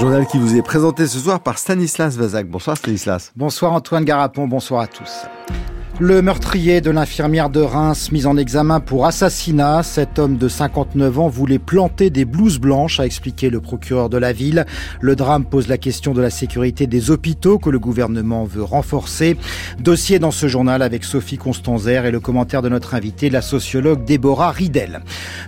Journal qui vous est présenté ce soir par Stanislas Vazak. Bonsoir Stanislas. Bonsoir Antoine Garapon, bonsoir à tous. Le meurtrier de l'infirmière de Reims mis en examen pour assassinat. Cet homme de 59 ans voulait planter des blouses blanches, a expliqué le procureur de la ville. Le drame pose la question de la sécurité des hôpitaux que le gouvernement veut renforcer. Dossier dans ce journal avec Sophie Constanzer et le commentaire de notre invité, la sociologue Déborah Ridel.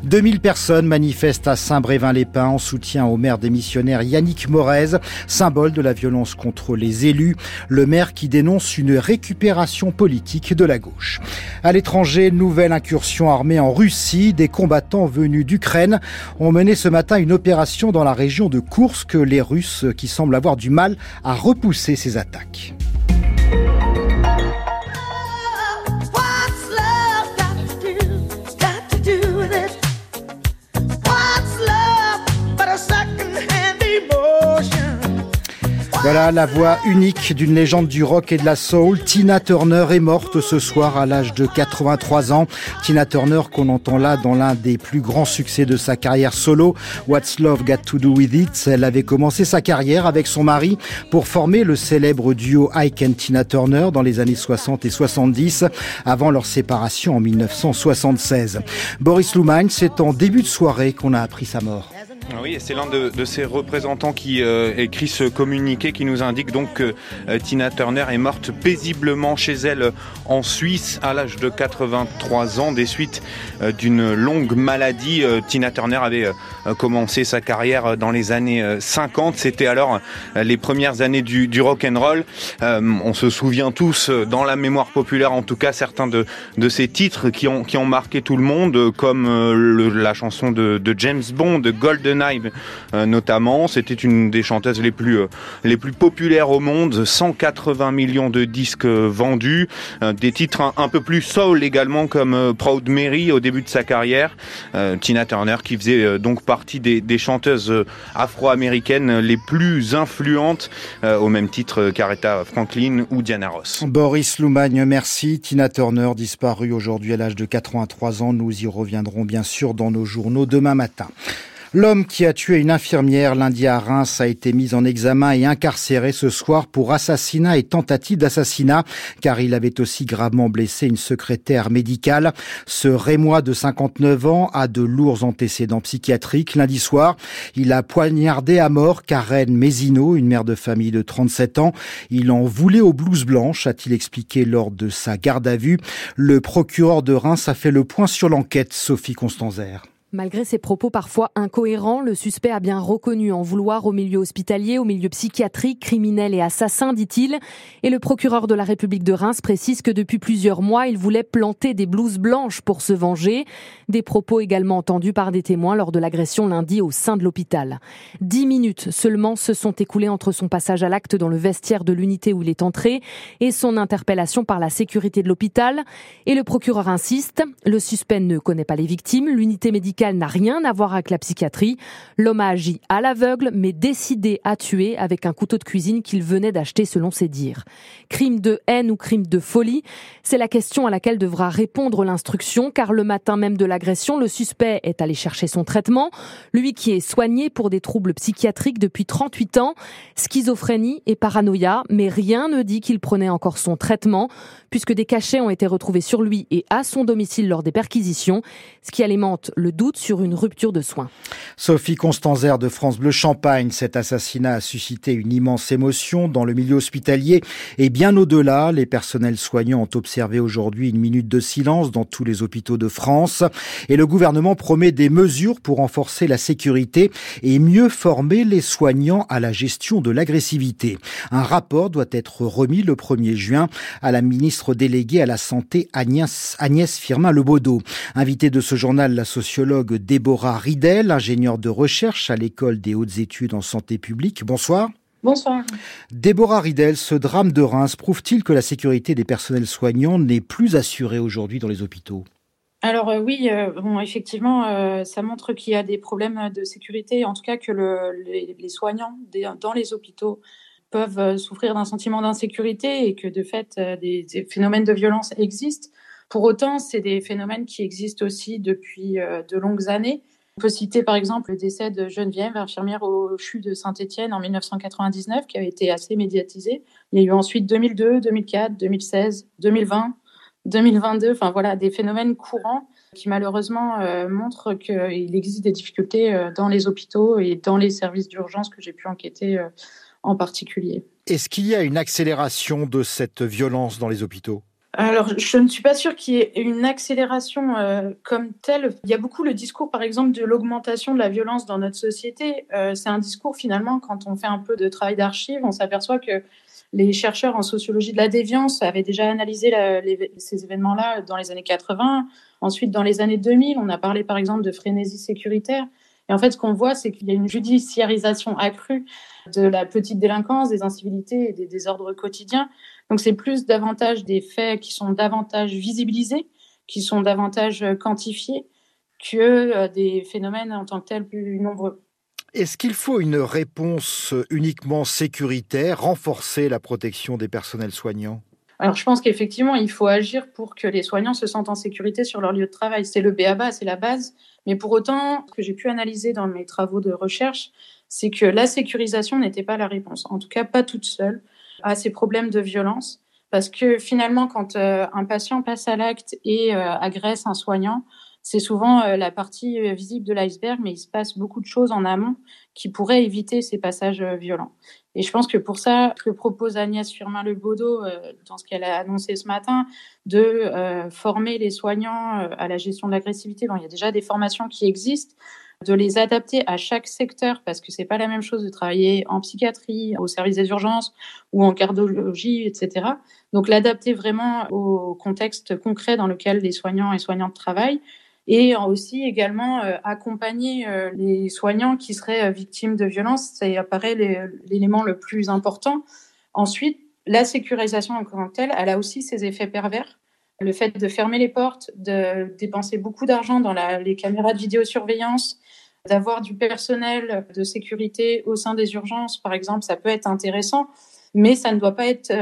2000 personnes manifestent à Saint-Brévin-les-Pins en soutien au maire démissionnaire Yannick Morez, symbole de la violence contre les élus. Le maire qui dénonce une récupération politique de la gauche. À l'étranger, nouvelle incursion armée en Russie. Des combattants venus d'Ukraine ont mené ce matin une opération dans la région de Kursk. Les Russes qui semblent avoir du mal à repousser ces attaques. Voilà la voix unique d'une légende du rock et de la soul. Tina Turner est morte ce soir à l'âge de 83 ans. Tina Turner qu'on entend là dans l'un des plus grands succès de sa carrière solo, What's Love Got to Do With It? Elle avait commencé sa carrière avec son mari pour former le célèbre duo Ike and Tina Turner dans les années 60 et 70 avant leur séparation en 1976. Boris Lumagne, c'est en début de soirée qu'on a appris sa mort. Oui, c'est l'un de, ces représentants qui euh, écrit ce communiqué qui nous indique donc que euh, Tina Turner est morte paisiblement chez elle en Suisse à l'âge de 83 ans des suites euh, d'une longue maladie. Tina Turner avait commencé sa carrière dans les années 50. C'était alors les premières années du, du rock and roll. on se souvient tous, dans la mémoire populaire en tout cas, certains de, de ces titres qui ont, marqué tout le monde, comme la chanson de, de James Bond, de Golden euh, notamment. C'était une des chanteuses les plus euh, les plus populaires au monde, 180 millions de disques vendus, euh, des titres un, peu plus soul également comme Proud Mary au début de sa carrière. Tina Turner qui faisait donc partie des, des chanteuses afro-américaines les plus influentes au même titre qu'Aretha Franklin ou Diana Ross. Boris Loumagne, merci. Tina Turner disparue aujourd'hui à l'âge de 83 ans. Nous y reviendrons bien sûr dans nos journaux demain matin. L'homme qui a tué une infirmière lundi à Reims a été mis en examen et incarcéré ce soir pour assassinat et tentative d'assassinat, car il avait aussi gravement blessé une secrétaire médicale. Ce Rémois de 59 ans a de lourds antécédents psychiatriques. Lundi soir, il a poignardé à mort Karen Mézino, une mère de famille de 37 ans. Il en voulait aux blouses blanches, a-t-il expliqué lors de sa garde à vue. Le procureur de Reims a fait le point sur l'enquête, Sophie Constanzer. Malgré ses propos parfois incohérents, le suspect a bien reconnu en vouloir au milieu hospitalier, au milieu psychiatrique, criminel et assassin, dit-il. Et le procureur de la République de Reims précise que depuis plusieurs mois, il voulait planter des blouses blanches pour se venger. Des propos également entendus par des témoins lors de l'agression lundi au sein de l'hôpital. Dix minutes seulement se sont écoulées entre son passage à l'acte dans le vestiaire de l'unité où il est entré et son interpellation par la sécurité de l'hôpital. Et le procureur insiste, le suspect ne connaît pas les victimes, l'unité médicale n'a rien à voir avec la psychiatrie. L'homme a agi à l'aveugle, mais décidé à tuer avec un couteau de cuisine qu'il venait d'acheter selon ses dires. Crime de haine ou crime de folie? C'est la question à laquelle devra répondre l'instruction, car le matin même de l'agression, le suspect est allé chercher son traitement. Lui qui est soigné pour des troubles psychiatriques depuis 38 ans, schizophrénie et paranoïa, mais rien ne dit qu'il prenait encore son traitement, puisque des cachets ont été retrouvés sur lui et à son domicile lors des perquisitions, ce qui alimente le doute sur une rupture de soins. Sophie Constanzer de France Bleu Champagne, cet assassinat a suscité une immense émotion dans le milieu hospitalier et bien au-delà. Les personnels soignants ont observé aujourd'hui une minute de silence dans tous les hôpitaux de France et le gouvernement promet des mesures pour renforcer la sécurité et mieux former les soignants à la gestion de l'agressivité. Un rapport doit être remis le 1er juin à la ministre déléguée à la santé Agnès, Agnès Firmin-Lebaudot. Invité de ce journal, la sociologue Déborah Ridel, ingénieure de recherche à l'école des hautes études en santé publique. Bonsoir. Bonsoir. Déborah Ridel, ce drame de Reims prouve-t-il que la sécurité des personnels soignants n'est plus assurée aujourd'hui dans les hôpitaux? Alors euh, oui, euh, bon, effectivement, euh, ça montre qu'il y a des problèmes de sécurité, en tout cas que les, soignants dans les hôpitaux peuvent souffrir d'un sentiment d'insécurité et que de fait des, phénomènes de violence existent. Pour autant, c'est des phénomènes qui existent aussi depuis de longues années On peut citer par exemple le décès de Geneviève, infirmière au CHU de Saint-Étienne en 1999, qui avait été assez médiatisé. Il y a eu ensuite 2002, 2004, 2016, 2020, 2022, enfin voilà, des phénomènes courants qui malheureusement euh, montrent qu'il existe des difficultés euh, dans les hôpitaux et dans les services d'urgence que j'ai pu enquêter euh, en particulier. Est-ce qu'il y a une accélération de cette violence dans les hôpitaux? Alors, je ne suis pas sûre qu'il y ait une accélération comme telle. Il y a beaucoup le discours, par exemple, de l'augmentation de la violence dans notre société. c'est un discours, finalement, quand on fait un peu de travail d'archives, on s'aperçoit que les chercheurs en sociologie de la déviance avaient déjà analysé ces événements-là dans les années 80. Ensuite, dans les années 2000, on a parlé par exemple de frénésie sécuritaire. Et en fait, ce qu'on voit, c'est qu'il y a une judiciarisation accrue de la petite délinquance, des incivilités et des désordres quotidiens. Donc, c'est plus davantage des faits qui sont davantage visibilisés, qui sont davantage quantifiés, que euh, des phénomènes en tant que tels plus nombreux. Est-ce qu'il faut une réponse uniquement sécuritaire, renforcer la protection des personnels soignants? Alors, je pense qu'effectivement, il faut agir pour que les soignants se sentent en sécurité sur leur lieu de travail. C'est le BABA, c'est la base. Mais pour autant, ce que j'ai pu analyser dans mes travaux de recherche, c'est que la sécurisation n'était pas la réponse. En tout cas, pas toute seule à ces problèmes de violence. Parce que finalement, quand euh, un patient passe à l'acte et euh, agresse un soignant, c'est souvent euh, la partie euh, visible de l'iceberg, mais il se passe beaucoup de choses en amont qui pourraient éviter ces passages euh, violents. Et je pense que pour ça, ce que propose Agnès Firmin-Lebaudot dans ce qu'elle a annoncé ce matin, de former les soignants à la gestion de l'agressivité, il y a déjà des formations qui existent, de les adapter à chaque secteur parce que c'est pas la même chose de travailler en psychiatrie, au service des urgences ou en cardiologie, etc. Donc l'adapter vraiment au contexte concret dans lequel les soignants et soignantes travaillent et aussi également euh, accompagner euh, les soignants qui seraient euh, victimes de violences. Ça apparaît l'élément le plus important. Ensuite, la sécurisation en tant que telle, elle a aussi ses effets pervers. Le fait de fermer les portes, de dépenser beaucoup d'argent dans les caméras de vidéosurveillance, d'avoir du personnel de sécurité au sein des urgences, par exemple, ça peut être intéressant, mais ça ne doit pas être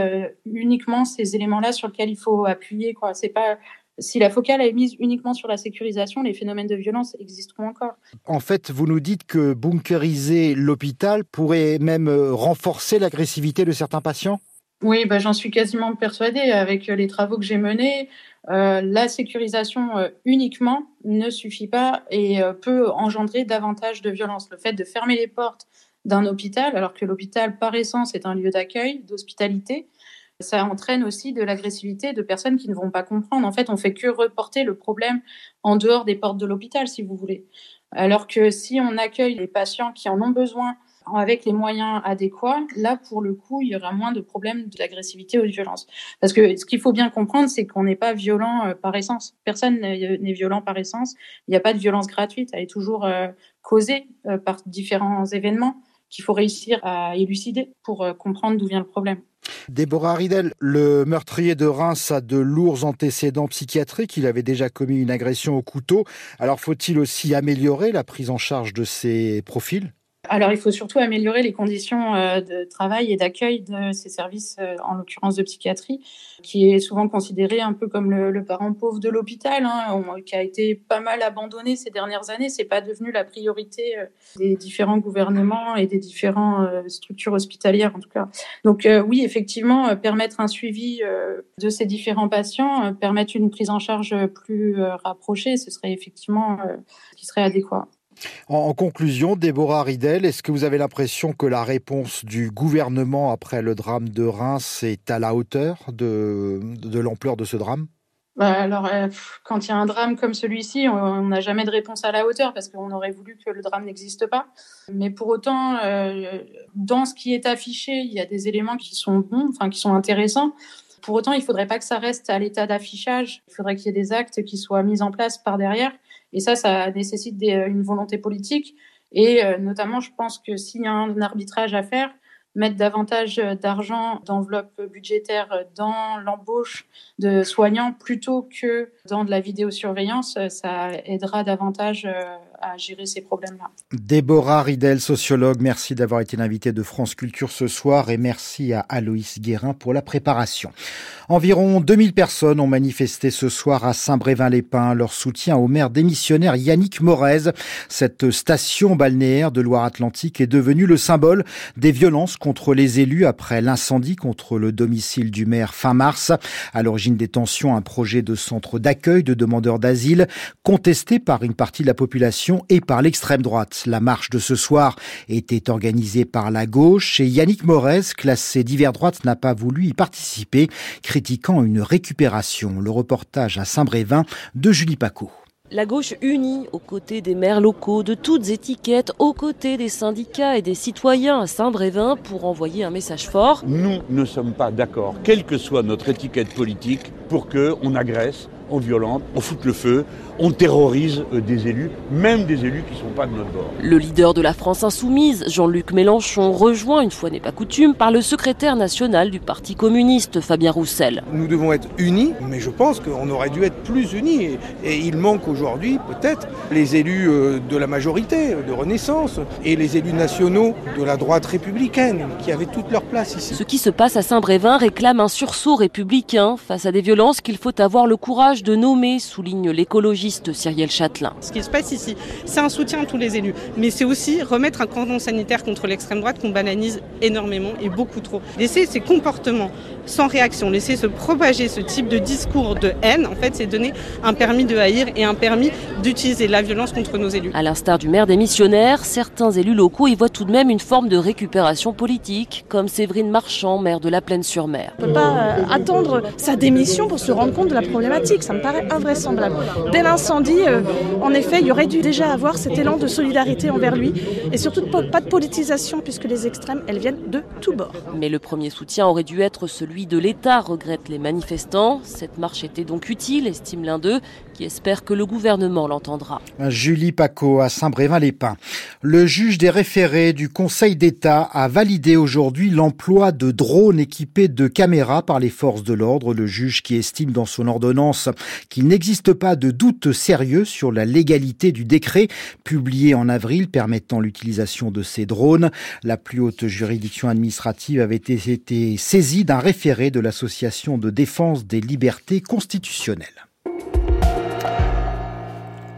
uniquement ces éléments-là sur lesquels il faut appuyer. C'est pas si la focale est mise uniquement sur la sécurisation, les phénomènes de violence existeront encore. En fait, vous nous dites que bunkeriser l'hôpital pourrait même euh, renforcer l'agressivité de certains patients? Oui, bah, j'en suis quasiment persuadée. Avec euh, les travaux que j'ai menés, euh, la sécurisation uniquement ne suffit pas et peut engendrer davantage de violence. Le fait de fermer les portes d'un hôpital, alors que l'hôpital, par essence, est un lieu d'accueil, d'hospitalité, ça entraîne aussi de l'agressivité de personnes qui ne vont pas comprendre. En fait, on fait que reporter le problème en dehors des portes de l'hôpital, si vous voulez. Alors que si on accueille les patients qui en ont besoin avec les moyens adéquats, là, pour le coup, il y aura moins de problèmes d'agressivité ou de violence. Parce que ce qu'il faut bien comprendre, c'est qu'on n'est pas violent euh, par essence. Personne n'est violent par essence. Il n'y a pas de violence gratuite. Elle est toujours euh, causée euh, par différents événements qu'il faut réussir à élucider pour comprendre d'où vient le problème. Déborah Ridel, le meurtrier de Reims a de lourds antécédents psychiatriques. Il avait déjà commis une agression au couteau. Alors faut-il aussi améliorer la prise en charge de ces profils? Alors, il faut surtout améliorer les conditions euh, de travail et d'accueil de ces services, euh, en l'occurrence de psychiatrie, qui est souvent considéré un peu comme le, parent pauvre de l'hôpital, hein, qui a été pas mal abandonné ces dernières années. C'est pas devenu la priorité euh, des différents gouvernements et des différentes structures hospitalières, en tout cas. Donc, oui, effectivement, permettre un suivi de ces différents patients, permettre une prise en charge plus rapprochée, ce serait effectivement qui serait adéquat. En, conclusion, Déborah Ridel, est-ce que vous avez l'impression que la réponse du gouvernement après le drame de Reims est à la hauteur de, l'ampleur de ce drame? Bah, alors, euh, quand il y a un drame comme celui-ci, on n'a jamais de réponse à la hauteur parce qu'on aurait voulu que le drame n'existe pas. Mais pour autant, euh, dans ce qui est affiché, il y a des éléments qui sont bons, enfin qui sont intéressants. Pour autant, il faudrait pas que ça reste à l'état d'affichage. Il faudrait qu'il y ait des actes qui soient mis en place par derrière et ça, ça nécessite une volonté politique. Et euh, notamment, je pense que s'il y a un arbitrage à faire, mettre davantage d'argent, d'enveloppe budgétaire dans l'embauche de soignants plutôt que dans de la vidéosurveillance, ça aidera davantage euh, à gérer ces problèmes-là. Déborah Ridel, sociologue, merci d'avoir été l'invitée de France Culture ce soir et merci à Aloïs Guérin pour la préparation. Environ 2000 personnes ont manifesté ce soir à Saint-Brévin-les-Pins leur soutien au maire démissionnaire Yannick Morez. Cette station balnéaire de Loire-Atlantique est devenue le symbole des violences contre les élus après l'incendie contre le domicile du maire fin mars. À l'origine des tensions, un projet de centre d'accueil de demandeurs d'asile contesté par une partie de la population et par l'extrême droite. La marche de ce soir était organisée par la gauche et Yannick Morez, classé divers droite, n'a pas voulu y participer critiquant une récupération. Le reportage à Saint-Brévin de Julie Paco. La gauche unie aux côtés des maires locaux, de toutes étiquettes, aux côtés des syndicats et des citoyens à Saint-Brévin pour envoyer un message fort. Nous ne sommes pas d'accord, quelle que soit notre étiquette politique, pour qu'on agresse, on violente, on fout le feu, on terrorise euh, des élus, même des élus qui ne sont pas de notre bord. Le leader de la France insoumise, Jean-Luc Mélenchon, rejoint, une fois n'est pas coutume, par le secrétaire national du Parti communiste, Fabien Roussel. Nous devons être unis, mais je pense qu'on aurait dû être plus unis. Et, il manque aujourd'hui peut-être les élus euh, de la majorité, de Renaissance, et les élus nationaux de la droite républicaine, qui avaient toute leur place ici. Ce qui se passe à Saint-Brévin réclame un sursaut républicain face à des violences qu'il faut avoir le courage de nommer, souligne l'écologiste Cyrielle Châtelain. Ce qui se passe ici, c'est un soutien à tous les élus, mais c'est aussi remettre un cordon sanitaire contre l'extrême droite qu'on banalise énormément et beaucoup trop. Laisser ces comportements sans réaction, laisser se propager ce type de discours de haine, en fait, c'est donner un permis de haïr et un permis d'utiliser la violence contre nos élus. À l'instar du maire des missionnaires, certains élus locaux y voient tout de même une forme de récupération politique, comme Séverine Marchand, maire de la Plaine-sur-Mer. On ne peut pas euh, attendre sa démission pour se rendre compte de la problématique, ça me paraît invraisemblable. Dès l'incendie, euh, en effet, il y aurait dû déjà avoir cet élan de solidarité envers lui et surtout pas de politisation puisque les extrêmes, elles viennent de tous bords. Mais le premier soutien aurait dû être celui de l'État, regrettent les manifestants. Cette marche était donc utile, estime l'un d'eux, qui que le gouvernement l'entendra. Julie Paco à Saint-Brévin-les-Pins. Le juge des référés du Conseil d'État a validé aujourd'hui l'emploi de drones équipés de caméras par les forces de l'ordre. Le juge qui estime dans son ordonnance qu'il n'existe pas de doute sérieux sur la légalité du décret publié en avril permettant l'utilisation de ces drones. La plus haute juridiction administrative avait été saisie d'un référé de l'Association de défense des libertés constitutionnelles.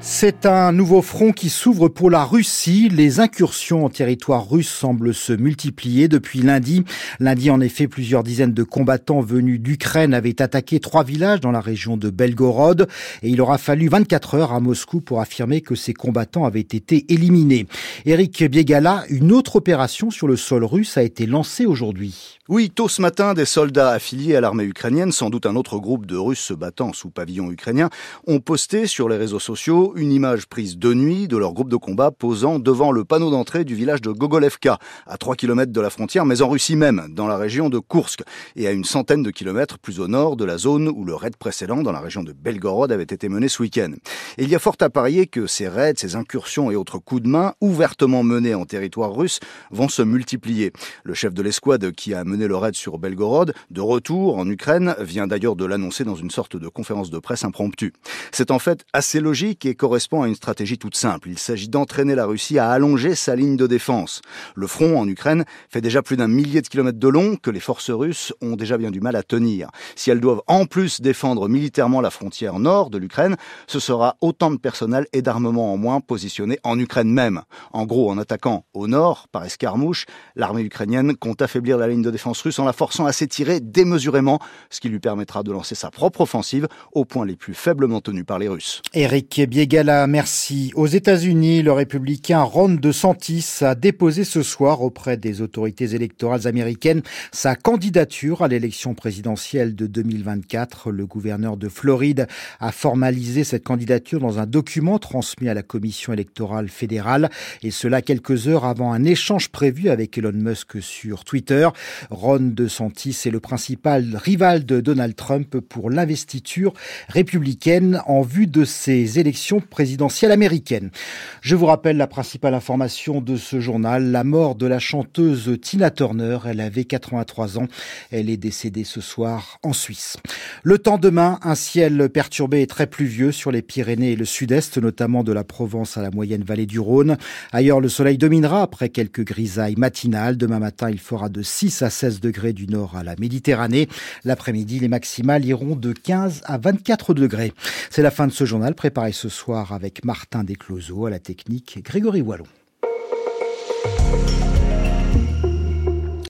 C'est un nouveau front qui s'ouvre pour la Russie. Les incursions en territoire russe semblent se multiplier depuis lundi. Lundi, en effet, plusieurs dizaines de combattants venus d'Ukraine avaient attaqué trois villages dans la région de Belgorod et il aura fallu 24 heures à Moscou pour affirmer que ces combattants avaient été éliminés. Eric Biegala, une autre opération sur le sol russe a été lancée aujourd'hui. Oui, tôt ce matin, des soldats affiliés à l'armée ukrainienne, sans doute un autre groupe de Russes se battant sous pavillon ukrainien, ont posté sur les réseaux sociaux une image prise de nuit de leur groupe de combat posant devant le panneau d'entrée du village de Gogolevka, à 3 km de la frontière, mais en Russie même, dans la région de Kursk, et à une centaine de kilomètres plus au nord de la zone où le raid précédent, dans la région de Belgorod, avait été mené ce week-end. Il y a fort à parier que ces raids, ces incursions et autres coups de main, ouvertement menés en territoire russe, vont se multiplier. Le chef de l'escouade qui a mené le raid sur Belgorod, de retour en Ukraine, vient d'ailleurs de l'annoncer dans une sorte de conférence de presse impromptue. C'est en fait assez logique et correspond à une stratégie toute simple. Il s'agit d'entraîner la Russie à allonger sa ligne de défense. Le front en Ukraine fait déjà plus d'un millier de kilomètres de long que les forces russes ont déjà bien du mal à tenir. Si elles doivent en plus défendre militairement la frontière nord de l'Ukraine, ce sera autant de personnel et d'armement en moins positionnés en Ukraine même. En gros, en attaquant au nord, par escarmouche, l'armée ukrainienne compte affaiblir la ligne de défense russe en la forçant à s'étirer démesurément, ce qui lui permettra de lancer sa propre offensive aux points les plus faiblement tenus par les Russes. Biegala, merci. Aux États-Unis, le républicain Ron DeSantis a déposé ce soir auprès des autorités électorales américaines sa candidature à l'élection présidentielle de 2024. Le gouverneur de Floride a formalisé cette candidature dans un document transmis à la commission électorale fédérale et cela quelques heures avant un échange prévu avec Elon Musk sur Twitter. Ron DeSantis est le principal rival de Donald Trump pour l'investiture républicaine en vue de ces élections présidentielle américaine. Je vous rappelle la principale information de ce journal, la mort de la chanteuse Tina Turner. Elle avait 83 ans. Elle est décédée ce soir en Suisse. Le temps demain, un ciel perturbé et très pluvieux sur les Pyrénées et le sud-est, notamment de la Provence à la moyenne vallée du Rhône. Ailleurs, le soleil dominera après quelques grisailles matinales. Demain matin, il fera de 6 à 16 degrés du nord à la Méditerranée. L'après-midi, les maximales iront de 15 à 24 degrés. C'est la fin de ce journal préparé ce avec Martin Descloseaux à la technique, Grégory Wallon.